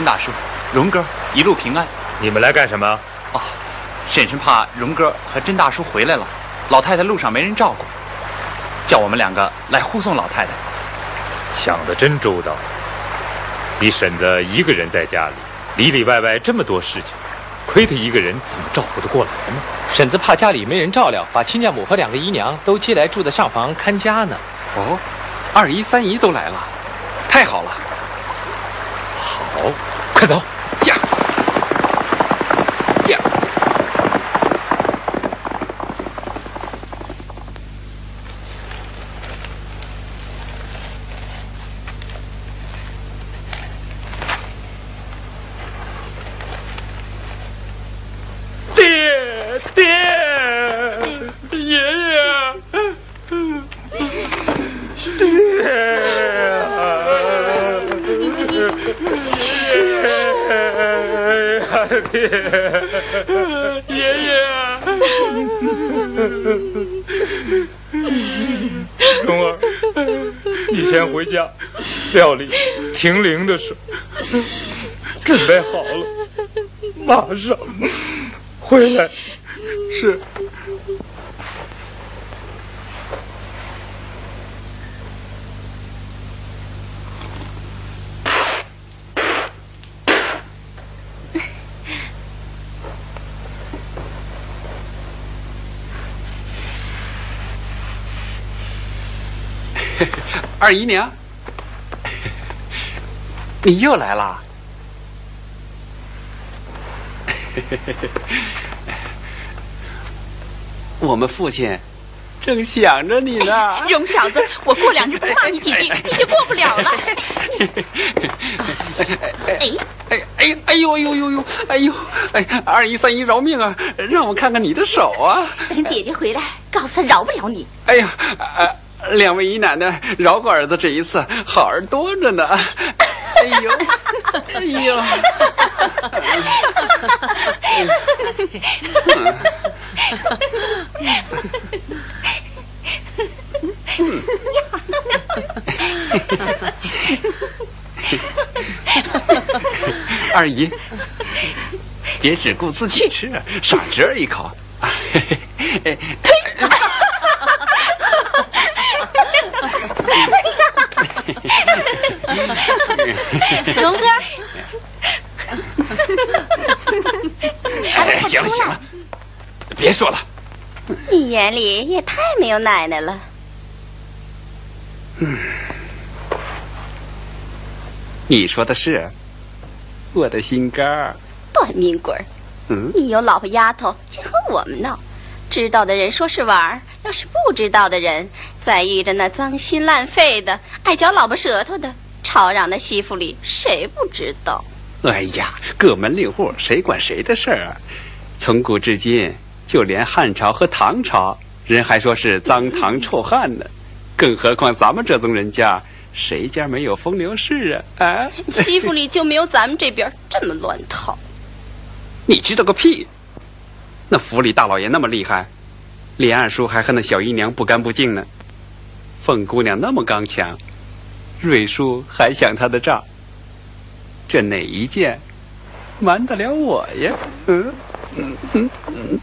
甄大叔，荣哥一路平安。你们来干什么？哦，婶婶怕荣哥和甄大叔回来了，老太太路上没人照顾，叫我们两个来护送老太太。想得真周到。你婶子一个人在家里，里里外外这么多事情，亏她一个人怎么照顾得过来呢？婶子怕家里没人照料，把亲家母和两个姨娘都接来住在上房看家呢。哦，二姨三姨都来了，太好了。好，快走，爷爷，爷爷，蓉儿，你先回家料理停灵的事，准备好了，马上回来。是。二姨娘，你又来了！我们父亲正想着你呢。荣小子，我过两日不骂你几句，你就过不了了。哎哎哎哎呦哎呦呦呦哎呦哎！二姨三姨饶命啊！让我看看你的手啊！等姐姐回来，告诉她饶不了你。哎呀，呃，两位姨奶奶饶过儿子这一次，好儿多着呢。哎呦，哎呦。二姨，别只顾自己吃，赏侄儿一口。推！荣哥，哎，行了行了，别说了。你眼里也太没有奶奶了。嗯，你说的是，我的心肝儿。短命鬼儿！嗯，你有老婆丫头，竟和我们闹。知道的人说是玩儿，要是不知道的人再遇着那脏心烂肺的、爱嚼老婆舌头的、吵嚷的西府里，谁不知道？哎呀，各门令户谁管谁的事儿啊？从古至今，就连汉朝和唐朝，人还说是脏唐 臭汉呢，更何况咱们这宗人家，谁家没有风流事啊？啊，西府里 就没有咱们这边这么乱套。你知道个屁！那府里大老爷那么厉害，连二叔还和那小姨娘不干不净呢。凤姑娘那么刚强，瑞叔还想他的账。这哪一件瞒得了我呀？嗯嗯嗯嗯。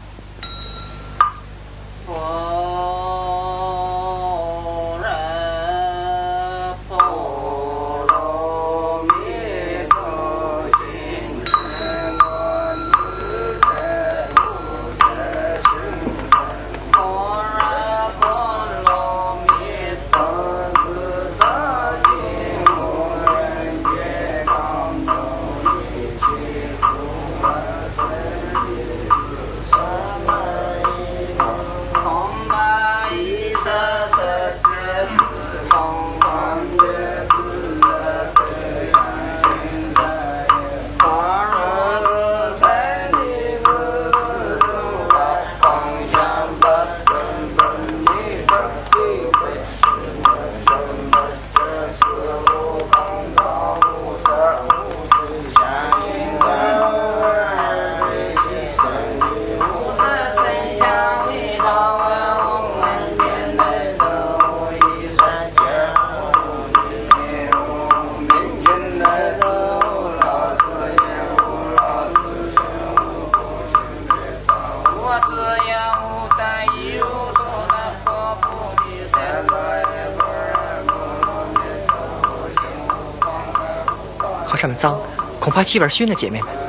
把，气味熏了姐妹们。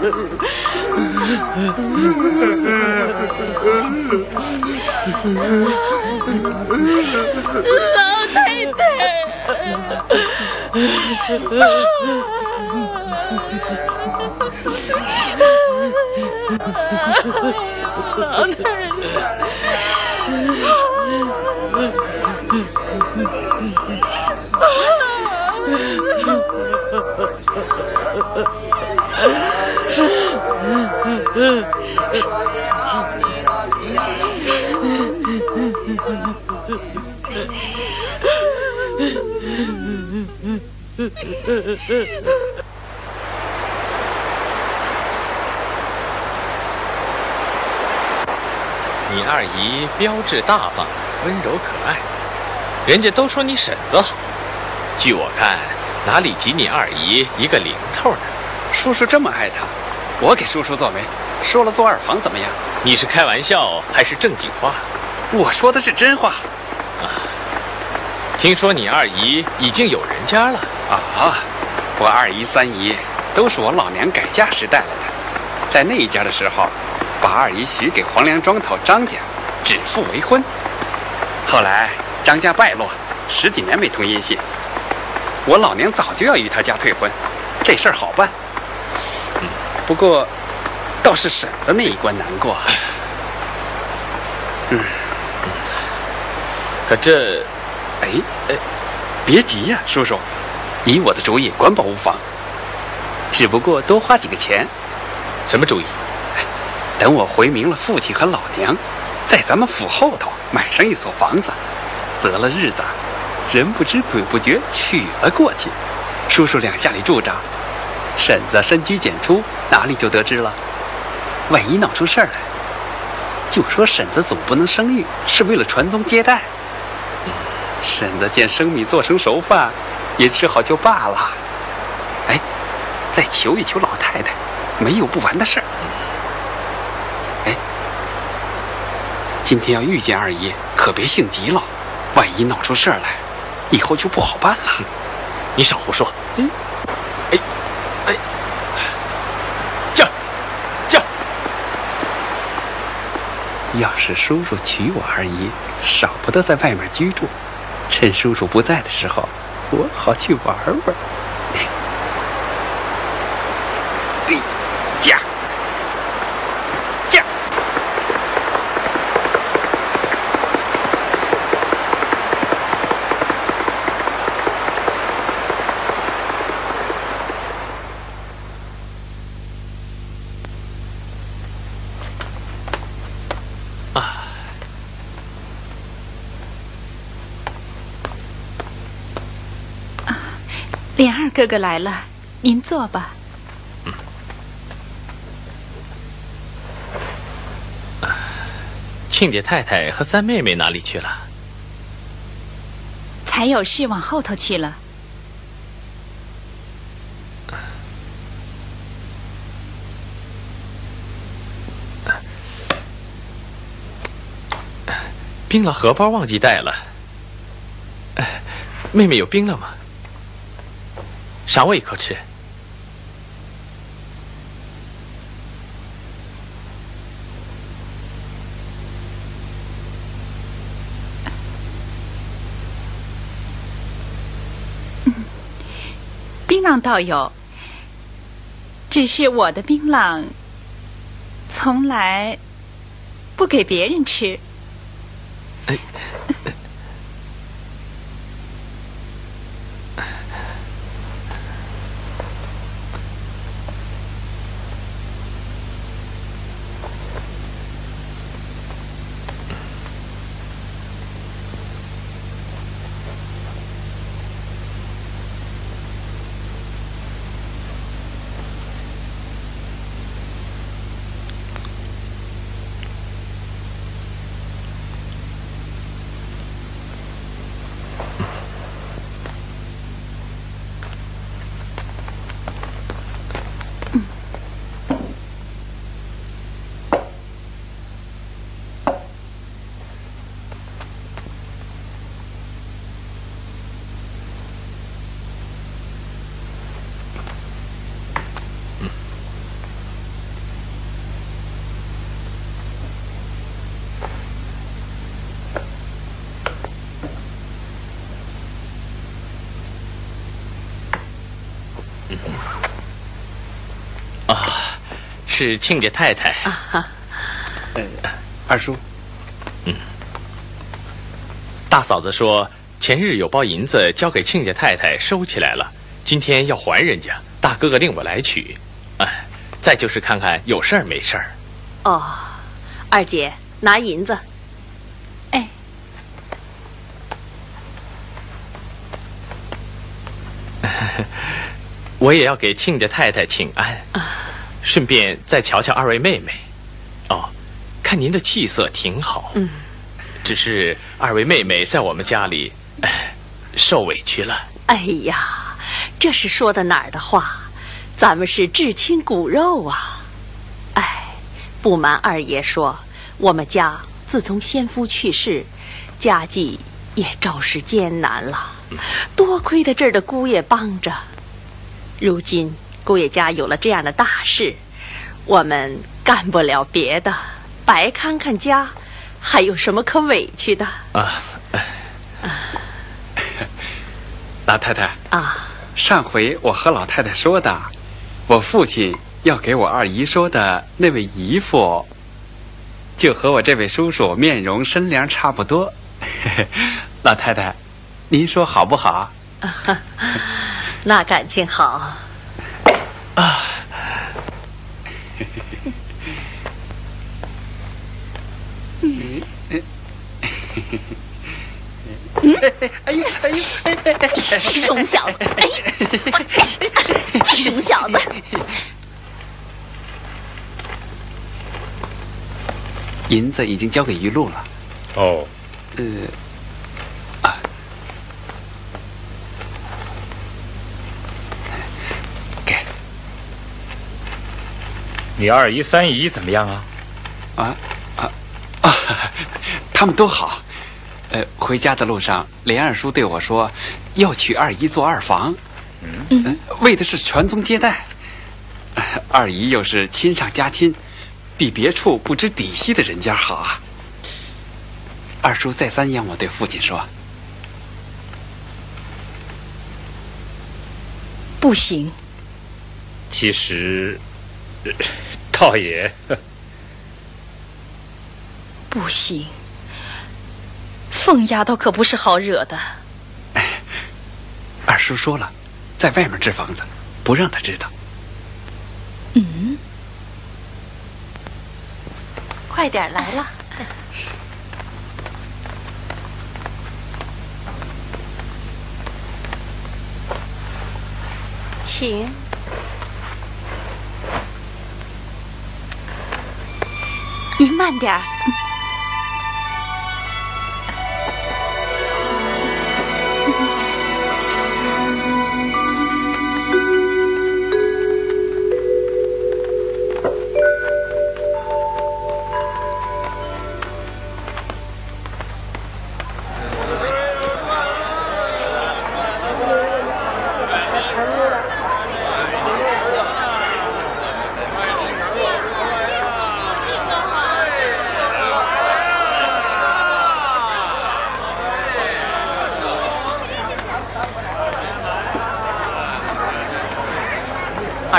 老太太，你二姨标致大方，温柔可爱，人家都说你婶子好。据我看，哪里及你二姨一个零头呢？叔叔这么爱她，我给叔叔做媒，说了做二房怎么样？你是开玩笑还是正经话？我说的是真话啊听说你二姨已经有人家了，啊！我二姨、三姨都是我老娘改嫁时带来的，在那一家的时候，把二姨许给黄梁庄头张家，指腹为婚。后来张家败落，十几年没通音信，我老娘早就要与他家退婚，这事儿好办。嗯，不过倒是婶子那一关难过。嗯可这哎哎，别急呀、叔叔，以我的主意，管保无妨。只不过多花几个钱，什么主意？等我回明了父亲和老娘，在咱们府后头买上一所房子，择了日子，人不知鬼不觉娶了过去。叔叔两下里住着，婶子深居简出，哪里就得知了？万一闹出事儿来，就说婶子总不能生育是为了传宗接代。婶子见生米做成熟饭，也只好就罢了。哎，再求一求老太太，没有不完的事儿。哎，今天要遇见二姨，可别性急了，万一闹出事儿来，以后就不好办了。你少胡说。嗯，哎，哎，叫叫，要是叔叔娶我二姨，少不得在外面居住，趁叔叔不在的时候，我好去玩玩。哥哥来了，您坐吧。庆姐太太和三妹妹哪里去了？才有事往后头去了。冰了荷包忘记带了。哎妹妹有冰了吗？赏我一口吃。槟榔倒有，只是我的槟榔从来不给别人吃。是亲家太太。呃，二叔，嗯大嫂子说，前日有包银子交给亲家太太收起来了，今天要还人家。大哥哥令我来取。哎，再就是看看有事儿没事儿。哦，二姐拿银子。哎，我也要给亲家太太请安，顺便再瞧瞧二位妹妹。哦，看您的气色挺好。嗯，只是二位妹妹在我们家里，哎，受委屈了。哎呀，这是说的哪儿的话？咱们是至亲骨肉啊！哎，不瞒二爷说，我们家自从先夫去世，家计也着实艰难了。多亏了这儿的姑爷帮着，如今姑爷家有了这样的大事，我们干不了别的，白看看家，还有什么可委屈的啊？老太太啊！上回我和老太太说的，我父亲要给我二姨说的那位姨父，就和我这位叔叔面容身量差不多。老太太，您说好不好？那感情好啊！嗯，哎呦哎呦！这熊小子！哎，这熊小子！银子已经交给于露了。哦，呃，啊，你二姨、三姨怎么样啊？啊啊啊！他们都好。呃，回家的路上，连二叔对我说，要娶二姨做二房，嗯，为的是传宗接代。二姨又是亲上加亲，比别处不知底细的人家好啊。二叔再三央我对父亲说，不行。其实，倒也不行。凤丫头可不是好惹的。二叔说了，在外面置房子，不让他知道。嗯，快点来了，请。您慢点儿。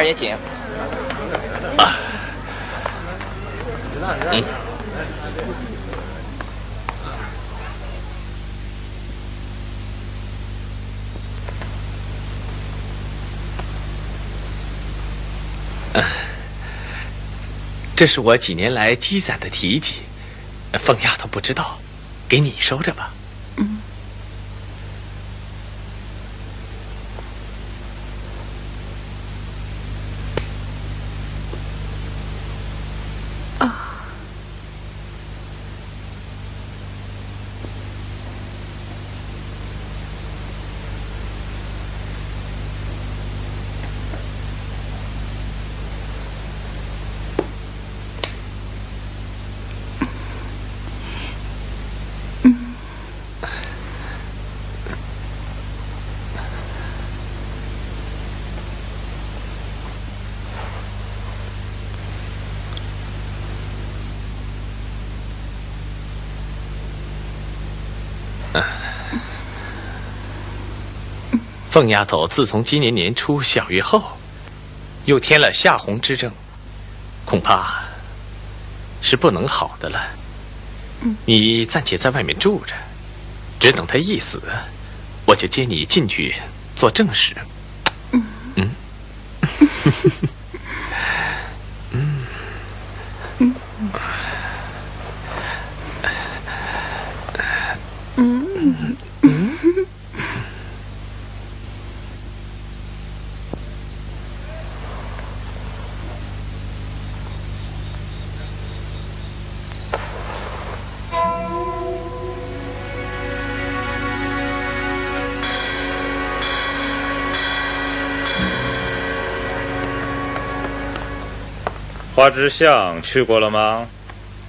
二爷请。嗯。这是我几年来积攒的提己，凤丫头不知道，给你收着吧。凤丫头自从今年年初小月后，又添了夏红之症，恐怕是不能好的了。你暂且在外面住着，只等她一死，我就接你进去做正事。嗯嗯。花之巷去过了吗？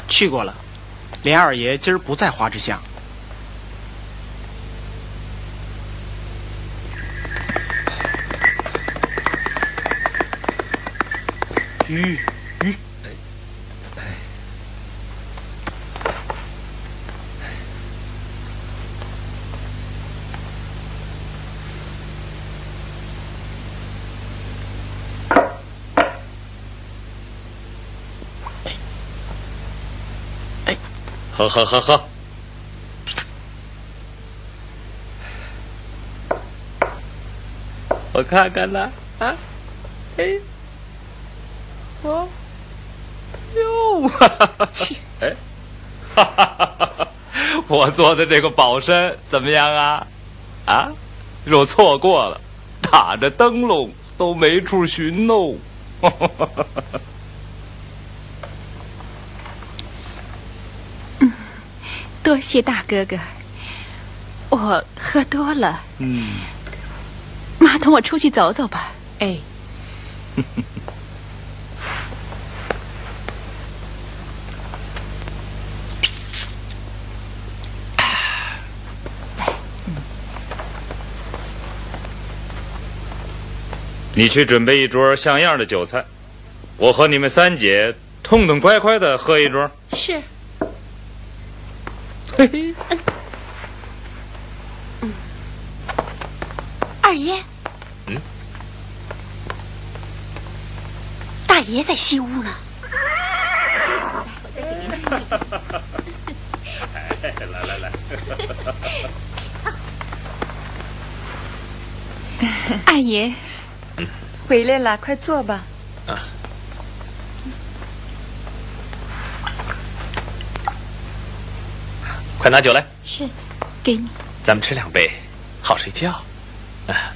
去过了，连二爷今儿不在花之巷。鱼喝喝喝喝！我看看呢，啊，哎，我，哟，哎，哈哈哈哈！我做的这个宝参怎么样啊？啊，若错过了，打着灯笼都没处寻喽！哈哈哈哈哈！多谢大哥哥，我喝多了。嗯，妈，同我出去走走吧。哎，你去准备一桌像样的酒菜，我和你们三姐痛痛快快的喝一桌。是。嘿嘿，嗯，二爷，嗯，大爷在西屋呢。来，我再给您斟一杯。来来来，二爷，回来了，快坐吧。啊。快拿酒来！是，给你。咱们吃两杯，好睡觉。啊，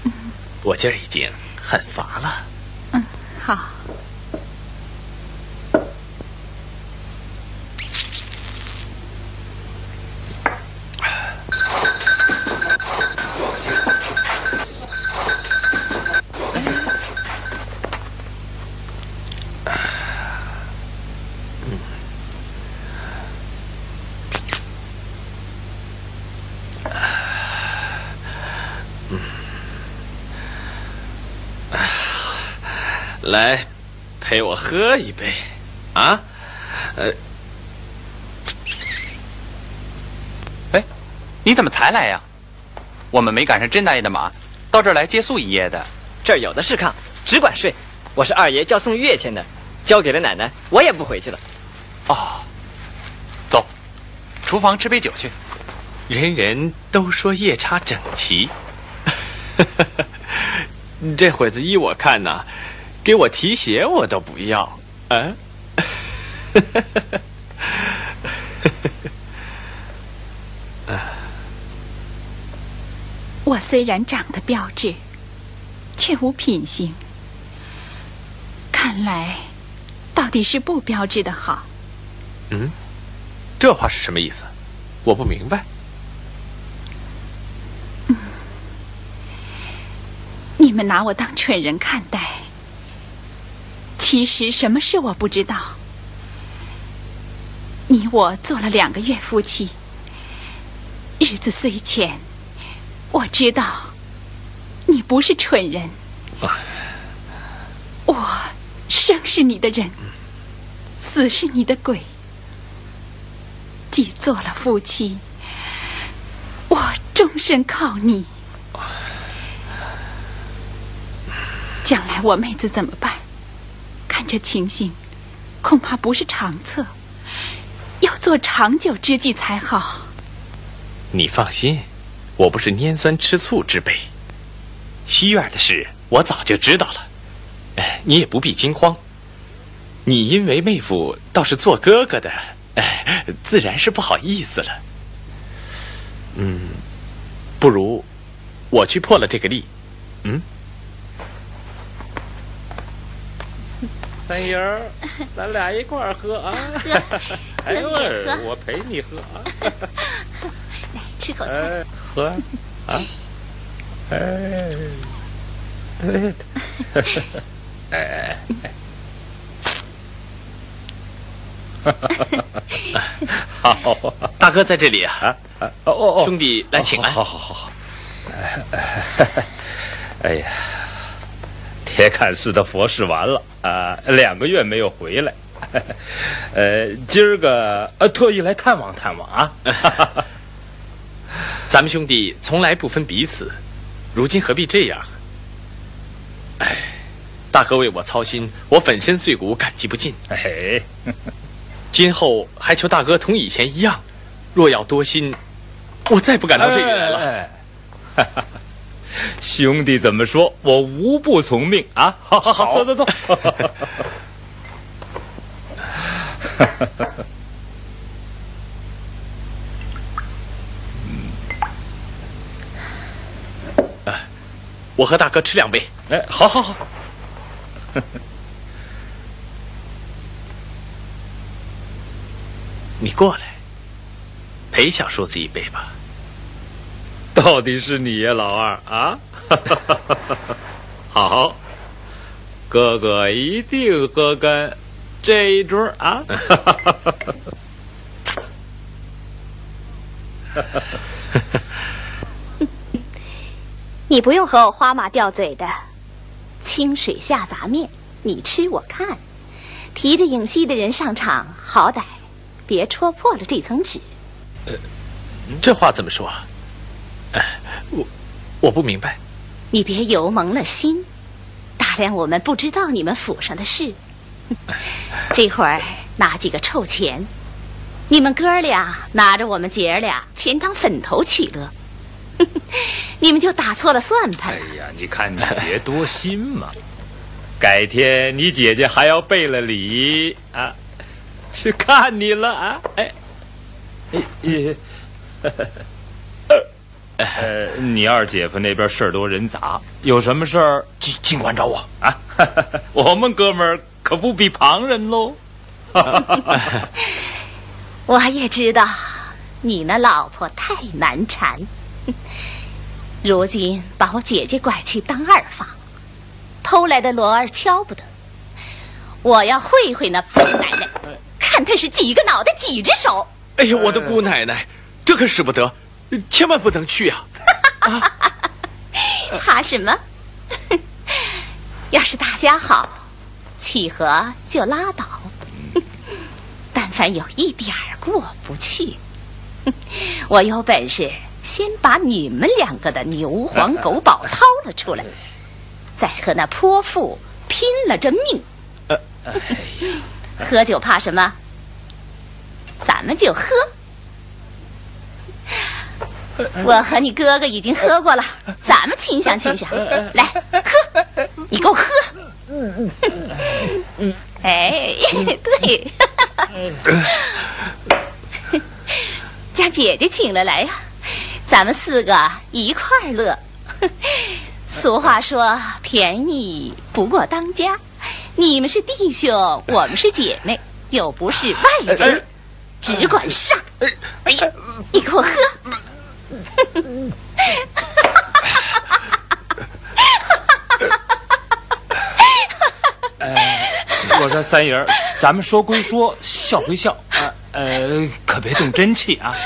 我今儿已经很乏了。嗯，好。来，陪我喝一杯，啊，呃，哎，你怎么才来呀？我们没赶上甄大爷的马，到这儿来借宿一夜的。这儿有的是炕，只管睡。我是二爷叫送月钱的，交给了奶奶，我也不回去了。哦，走，厨房吃杯酒去。人人都说夜叉整齐，这会子依我看呐。给我提鞋，我都不要。啊！我虽然长得标致，却无品行。看来，到底是不标致的好。嗯，这话是什么意思？我不明白。嗯，你们拿我当蠢人看待。其实什么事我不知道。你我做了两个月夫妻，日子虽浅，我知道你不是蠢人。我生是你的人，死是你的鬼。既做了夫妻，我终身靠你。将来我妹子怎么办？这情形，恐怕不是长策，要做长久之计才好。你放心，我不是拈酸吃醋之辈。西院的事我早就知道了，你也不必惊慌。你因为妹夫倒是做哥哥的，自然是不好意思了。嗯，不如我去破了这个例。嗯，三姨儿，咱俩一块儿喝啊！哎一会儿我陪你喝啊！来吃口菜。喝啊！哎，对，哎。好，大哥在这里啊！哦哦，兄弟来请安。好好好好。哎呀，铁槛寺的佛事完了啊，两个月没有回来。呃，今儿个呃特意来探望探望啊。咱们兄弟从来不分彼此，如今何必这样？哎，大哥为我操心，我粉身碎骨，感激不尽。哎。今后还求大哥同以前一样，若要多心，我再不敢到这里来了。哎哎、兄弟怎么说，我无不从命啊！好 好好，走走走。啊，我和大哥吃两杯。哎，好好好。你过来，陪小叔子一杯吧。到底是你呀，老二啊！好，哥哥一定喝干这一桌啊！你不用和我花马吊嘴的，清水下杂面，你吃我看，提着影戏的人上场，好歹。别戳破了这层纸。呃，这话怎么说？哎，我我不明白。你别油蒙了心，打量我们不知道你们府上的事。这会儿拿几个臭钱，你们哥俩拿着我们姐儿俩全当粉头取乐，你们就打错了算盘。哎呀，你看你别多心嘛。改天你姐姐还要备了礼啊。去看你了啊！哎，呃，你二姐夫那边事儿多人杂，有什么事儿尽尽管找我啊！我们哥们儿可不比旁人喽。我也知道你那老婆太难缠，如今把我姐姐拐去当二房，偷来的罗儿敲不得。我要会会那疯奶奶。看她是几个脑袋几只手！哎呀，我的姑奶奶，这可使不得，千万不能去呀！啊、怕什么？要是大家好，契合就拉倒。但凡有一点儿过不去，我有本事先把你们两个的牛黄狗宝掏了出来，再和那泼妇拼了这命。喝酒怕什么？咱们就喝。我和你哥哥已经喝过了，咱们亲香亲香。来，喝，你给我喝。嗯嗯哎，对，将姐姐请了来呀，咱们四个一块儿乐。俗话说，便宜不过当家。你们是弟兄，我们是姐妹，又不是外人，只管上。哎呀，你给我喝！我说三爷儿，咱们说归说，笑归笑，呃呃，可别动真气啊！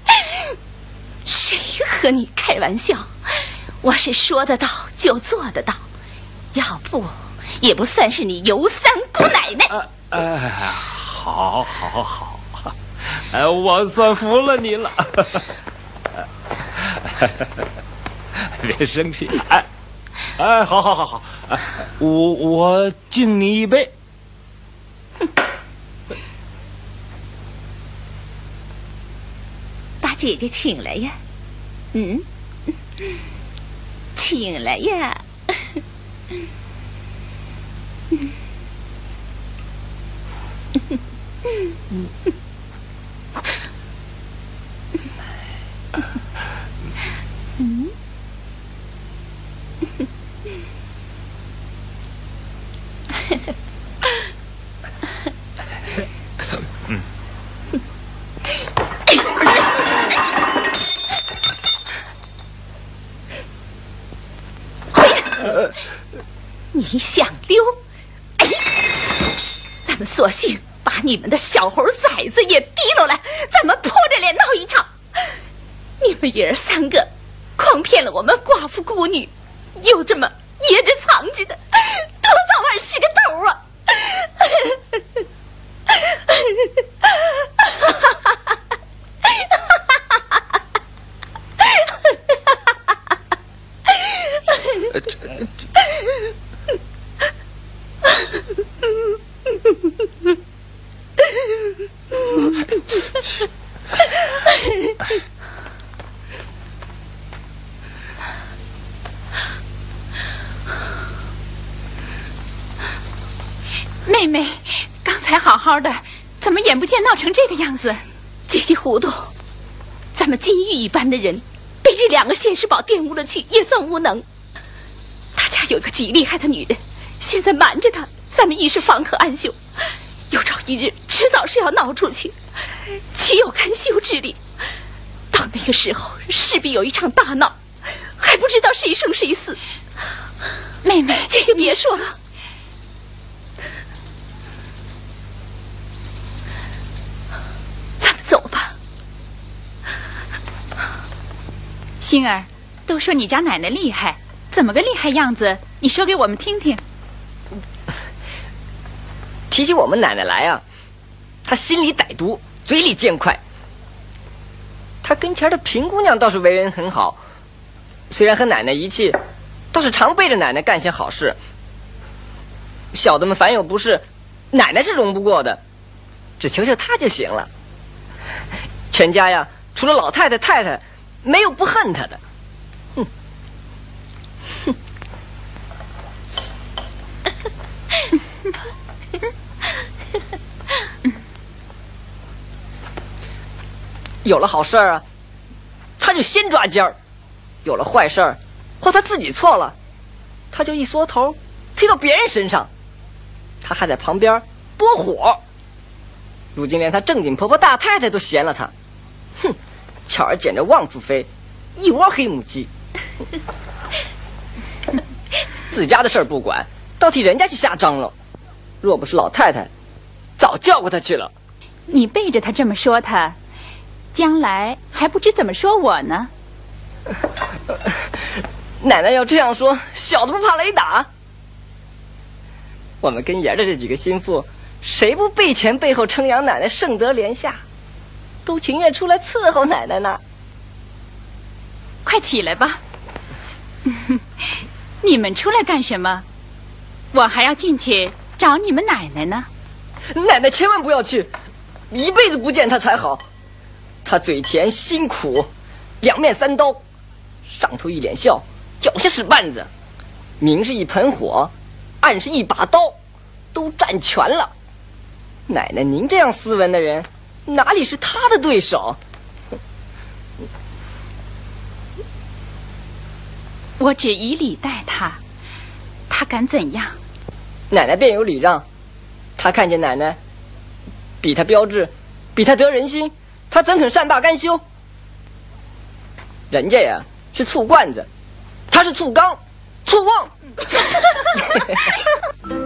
谁和你开玩笑？我是说得到就做得到，要不也不算是你尤三姑奶奶。哎、呃呃，好，好，好，哎，我算服了你了。别生气，哎，哎，好好好好，我我敬你一杯。把姐姐请来呀，嗯，请来呀。你想溜？哎，咱们索性把你们的小猴崽子也提溜来，咱们破着脸闹一场。你们爷儿三个诓骗了我们寡妇孤女，又这么掖着藏着的，是个头啊！妹妹，刚才好好的，怎么眼不见闹成这个样子？姐姐糊涂，咱们金玉一般的人，被这两个现世宝玷污了去，也算无能。他家有个极厉害的女人，现在瞒着他，咱们一时方可安休。有朝一日，迟早是要闹出去，岂有甘休之理？到那个时候，势必有一场大闹，还不知道谁生谁死。妹妹，姐姐别说了。咱们走吧。星儿，都说你家奶奶厉害，怎么个厉害样子？你说给我们听听。提起我们奶奶来啊，她心里歹毒，嘴里见快。她跟前的平姑娘倒是为人很好，虽然和奶奶一气，倒是常背着奶奶干些好事。小的们凡有不是，奶奶是容不过的，只求求她就行了。全家呀，除了老太太、太太，没有不恨他的。哼，哼。有了好事儿啊，他就先抓尖儿；有了坏事儿，或他自己错了，他就一缩头推到别人身上。他还在旁边拨火。如今连他正经婆婆大太太都嫌了他，哼，巧儿捡着旺处飞，一窝黑母鸡。自家的事儿不管，倒替人家去瞎张罗。若不是老太太，早叫过他去了。你背着他这么说他，将来还不知怎么说我呢。奶奶要这样说，小的不怕雷打。我们跟爷儿的这几个心腹，谁不背前背后称扬奶奶圣德连下，都情愿出来伺候奶奶呢。快起来吧！你们出来干什么？我还要进去找你们奶奶呢。奶奶千万不要去，一辈子不见她才好。她嘴甜心苦，两面三刀，上头一脸笑，脚下使绊子，明是一盆火，暗是一把刀，都占全了。奶奶，您这样斯文的人，哪里是他的对手？我只以礼待他，他敢怎样？奶奶便有礼让。他看见奶奶比他标致，比他得人心，他怎肯善罢甘休？人家呀是醋罐子，他是醋缸，醋瓮。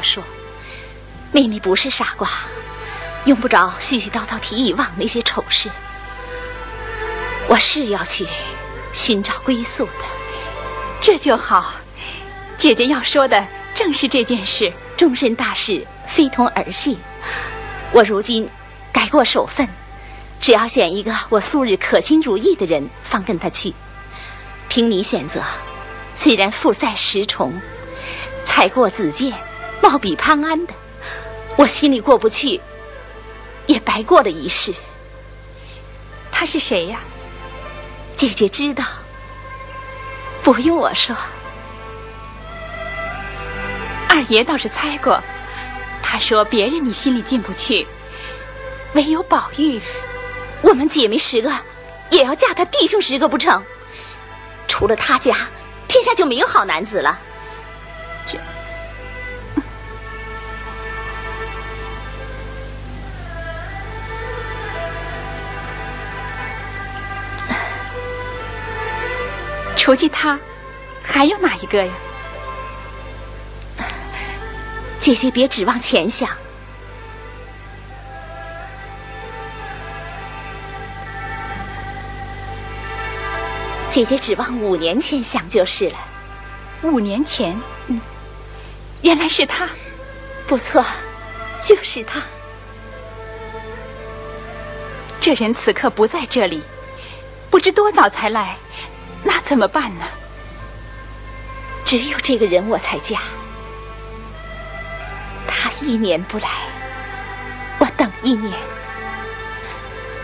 我说。妹妹不是傻瓜，用不着絮絮叨叨提以往那些丑事。我是要去寻找归宿的，这就好。姐姐要说的正是这件事。终身大事非同儿戏。我如今改过守分，只要选一个我素日可心如意的人，方跟他去。凭你选择，虽然富赛十重，才过子建，貌比潘安的，我心里过不去，也白过了一世。他是谁呀？姐姐知道，不用我说。二爷倒是猜过，他说别人你心里进不去，唯有宝玉，我们姐妹十个也要嫁他弟兄十个不成？除了他家，天下就没有好男子了。这，除去他，还有哪一个呀？姐姐别指望前想，姐姐指望五年前想就是了。五年前，嗯，原来是他，不错，就是他。这人此刻不在这里，不知多早才来，那怎么办呢？只有这个人我才嫁。他一年不来，我等一年；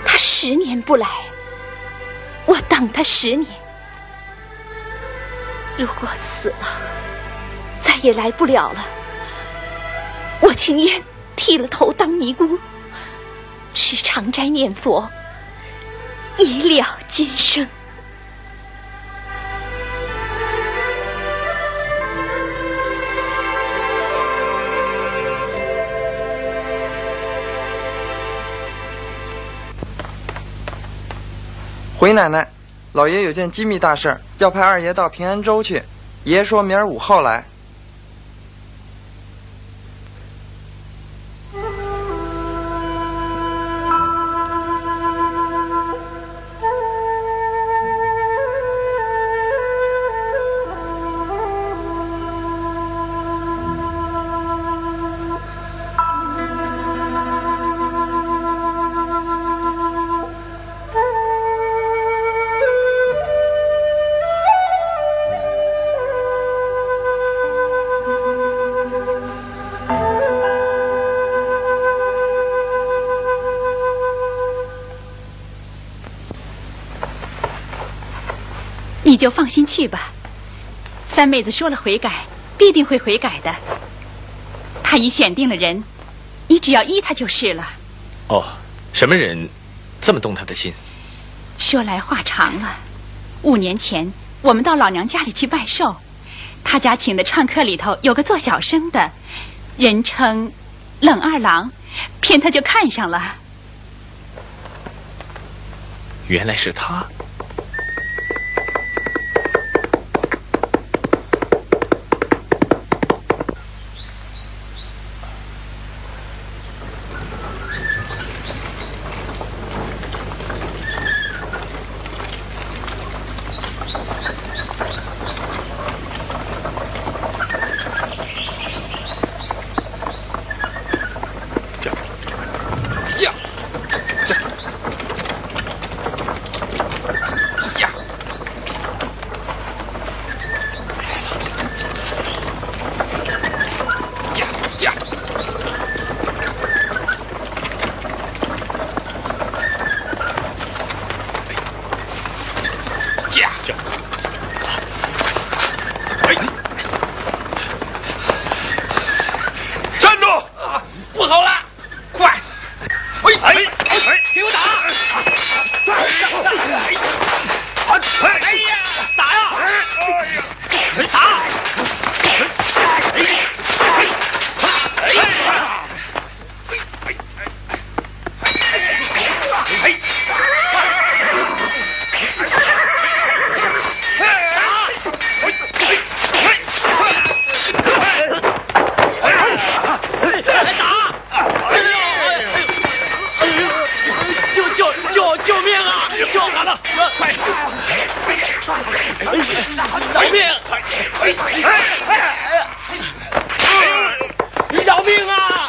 他十年不来，我等他十年。如果死了，再也来不了了，我情愿剃了头当尼姑，吃长斋念佛，以了今生。回奶奶，老爷有件机密大事，要派二爷到平安州去。爷说明儿五号来。你就放心去吧，三妹子说了悔改，必定会悔改的。她已选定了人，你只要依她就是了。哦，什么人这么动她的心？说来话长了。五年前，我们到老娘家里去拜寿，他家请的串客里头有个做小生的，人称冷二郎，偏他就看上了。原来是他。饶命！饶命啊！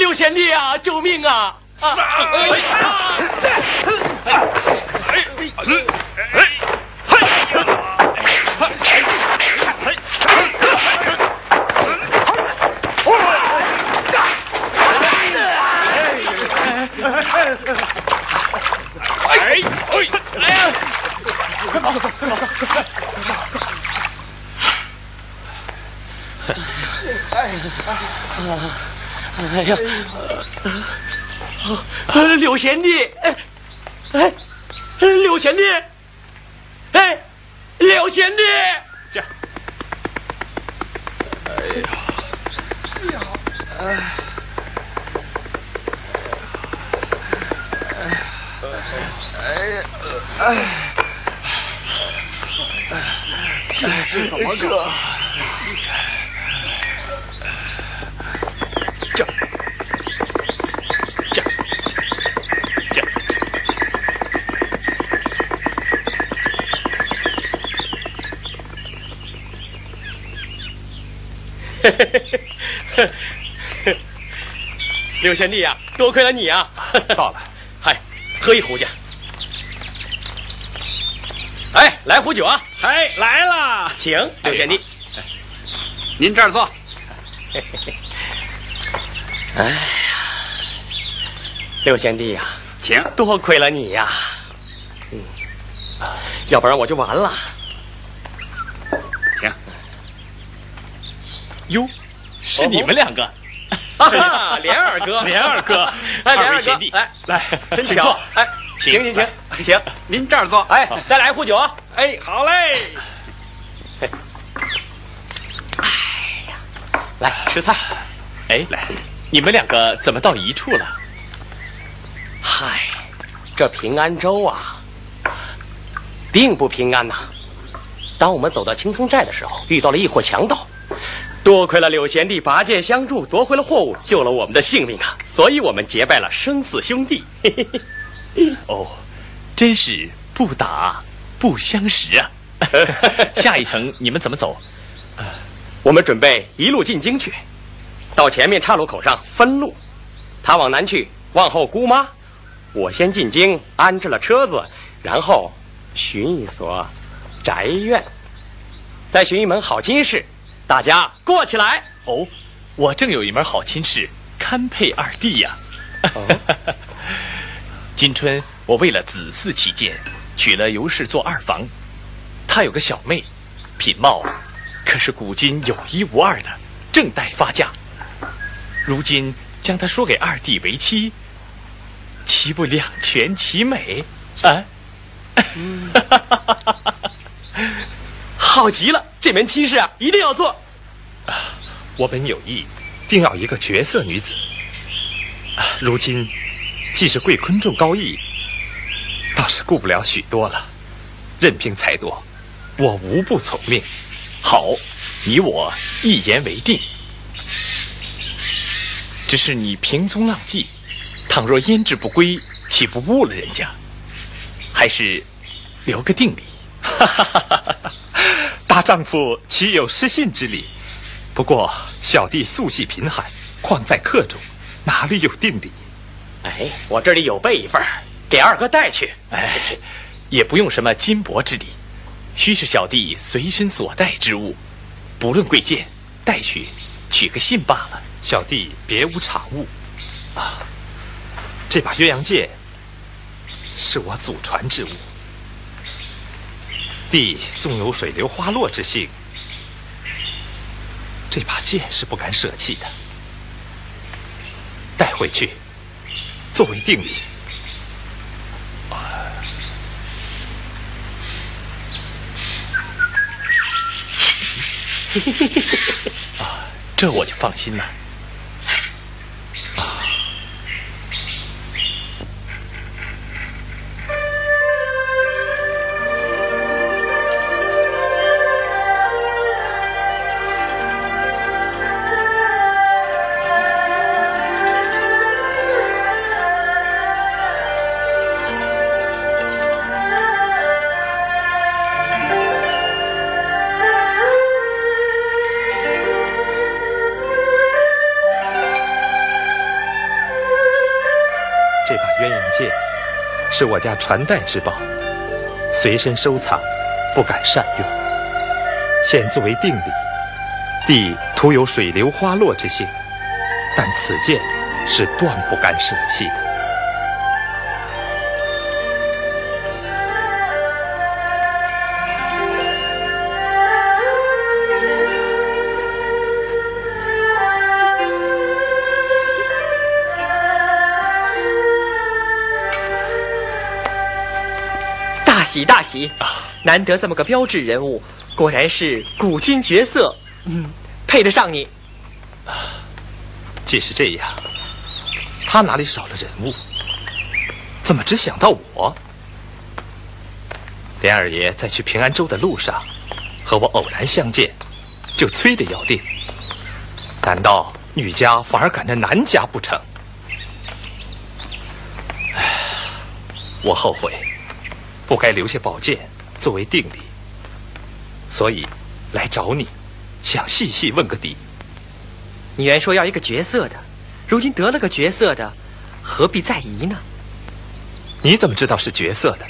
六贤弟啊，救命啊！上！哎呀！柳贤弟，哎，哎，柳贤弟，柳贤弟呀，多亏了你啊！到了，嗨，喝一壶去。哎，来壶酒啊！哎，来了，请柳贤弟。您这儿坐。哎呀，柳贤弟呀，请，多亏了你呀。嗯，要不然我就完了。请。哟，是你们两个。哈，莲二哥，连二哥，哎，连二哥，来来，真巧，哎，请请请，请，您这儿坐，哎，再来一壶酒啊，哎，好嘞，哎。呀，来吃菜，哎，来，你们两个怎么到一处了？嗨，这平安州啊，并不平安呐。当我们走到青松寨的时候，遇到了一伙强盗。多亏了柳贤弟拔剑相助，夺回了货物，救了我们的性命啊！所以我们结拜了生死兄弟。哦，真是不打不相识啊！下一程你们怎么走？我们准备一路进京去，到前面岔路口上分路。他往南去望后姑妈，我先进京安置了车子，然后寻一所宅院，再寻一门好亲事。大家过起来哦！我正有一门好亲事，堪配二弟呀。今春我为了子嗣起见，娶了尤氏做二房。她有个小妹，品貌可是古今有一无二的，正待发嫁。如今将她说给二弟为妻，岂不两全其美？啊！好极了，这门亲事啊，一定要做。我本有意，定要一个绝色女子。如今既是贵坤重高义，倒是顾不了许多了。任凭才多，我无不从命。好，你我一言为定。只是你平踪浪迹，倘若胭脂不归，岂不误了人家？还是留个定理。大丈夫岂有失信之理？不过小弟素系贫寒，况在客中，哪里有定礼？哎，我这里有备一份，给二哥带去。哎，也不用什么金帛之礼，须是小弟随身所带之物，不论贵贱，带去取个信罢了。小弟别无长物。啊，这把鸳鸯剑是我祖传之物，弟纵有水流花落之性。这把剑是不敢舍弃的，带回去作为定礼。啊，这我就放心了。是我家传代之宝，随身收藏，不敢善用。现作为定礼，弟徒有水流花落之性，但此剑是断不敢舍弃的。喜大喜！难得这么个标志人物，果然是古今绝色，嗯，配得上你。既是这样，他哪里少了人物？怎么只想到我？连二爷在去平安州的路上，和我偶然相见，就催着要定。难道女家反而赶着男家不成？唉，我后悔，不该留下宝剑作为定礼，所以来找你，想细细问个底。你原说要一个绝色的，如今得了个绝色的，何必再疑呢？你怎么知道是绝色的？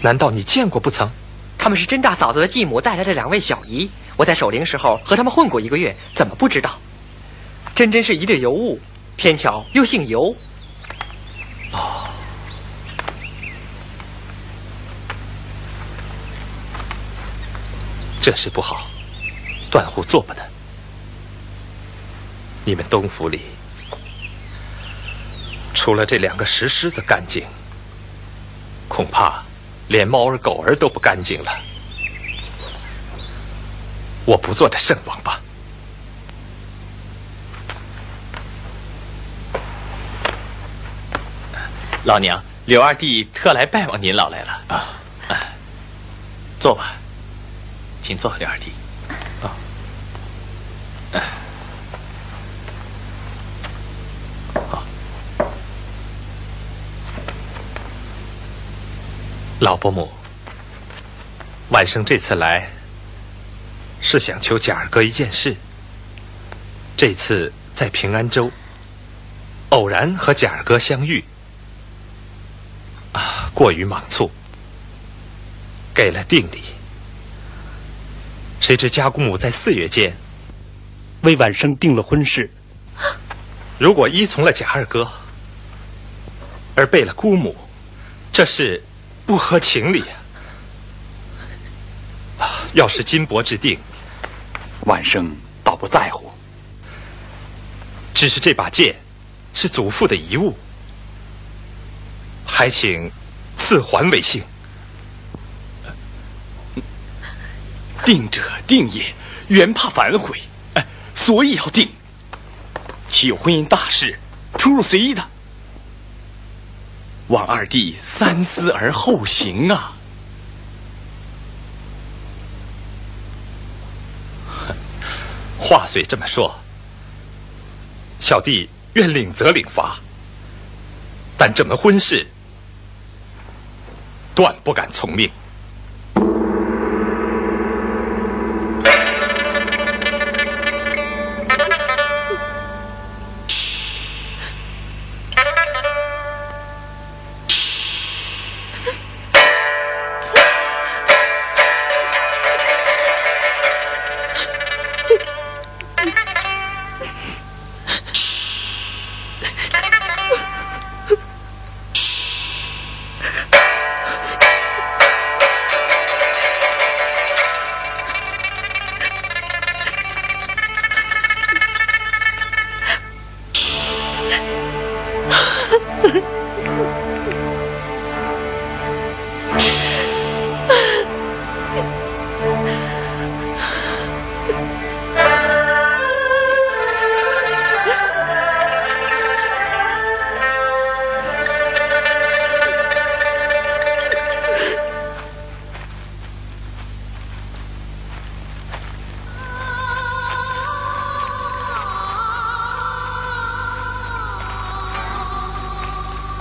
难道你见过不曾？他们是甄大嫂子的继母带来的两位小姨，我在守灵时候和他们混过一个月，怎么不知道？真真是一对尤物，偏巧又姓尤。这事不好，断乎做不得。你们东府里，除了这两个石狮子干净，恐怕连猫儿狗儿都不干净了。我不做这圣王吧？老娘，柳二弟特来拜望您老来了啊！坐吧，请坐，刘二弟。老伯母，晚生这次来是想求贾二哥一件事。这次在平安州偶然和贾二哥相遇，啊，过于莽促，给了定礼。谁知家姑母在四月间为晚生定了婚事。如果依从了贾二哥，而背了姑母，这是不合情理啊！要是金帛之定，晚生倒不在乎。只是这把剑是祖父的遗物，还请赐还为幸。定者定也，原怕反悔，哎，所以要定。岂有婚姻大事出入随意的？望二弟三思而后行啊！话虽这么说，小弟愿领责领罚，但这门婚事断不敢从命。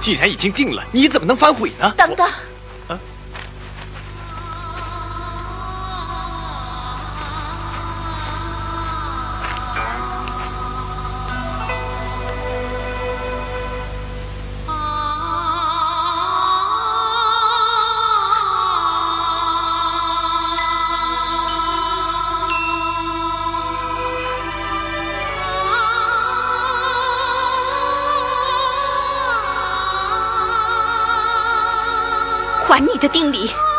既然已经定了，你怎么能反悔呢？等等。的定理。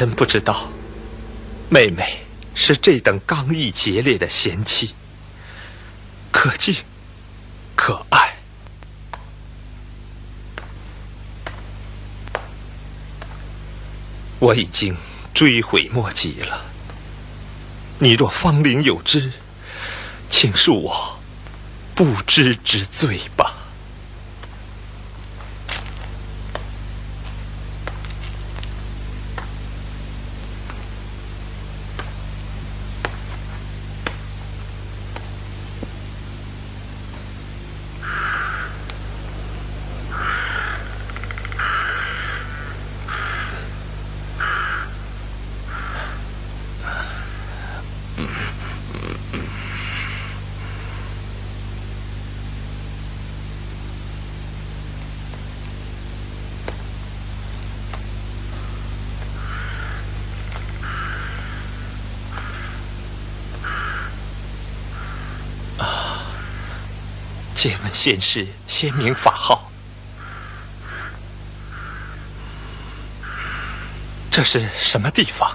真不知道，妹妹是这等刚毅节烈的贤妻，可敬可爱。我已经追悔莫及了。你若芳龄有知，请恕我不知之罪。借问仙师，仙名法号？这是什么地方？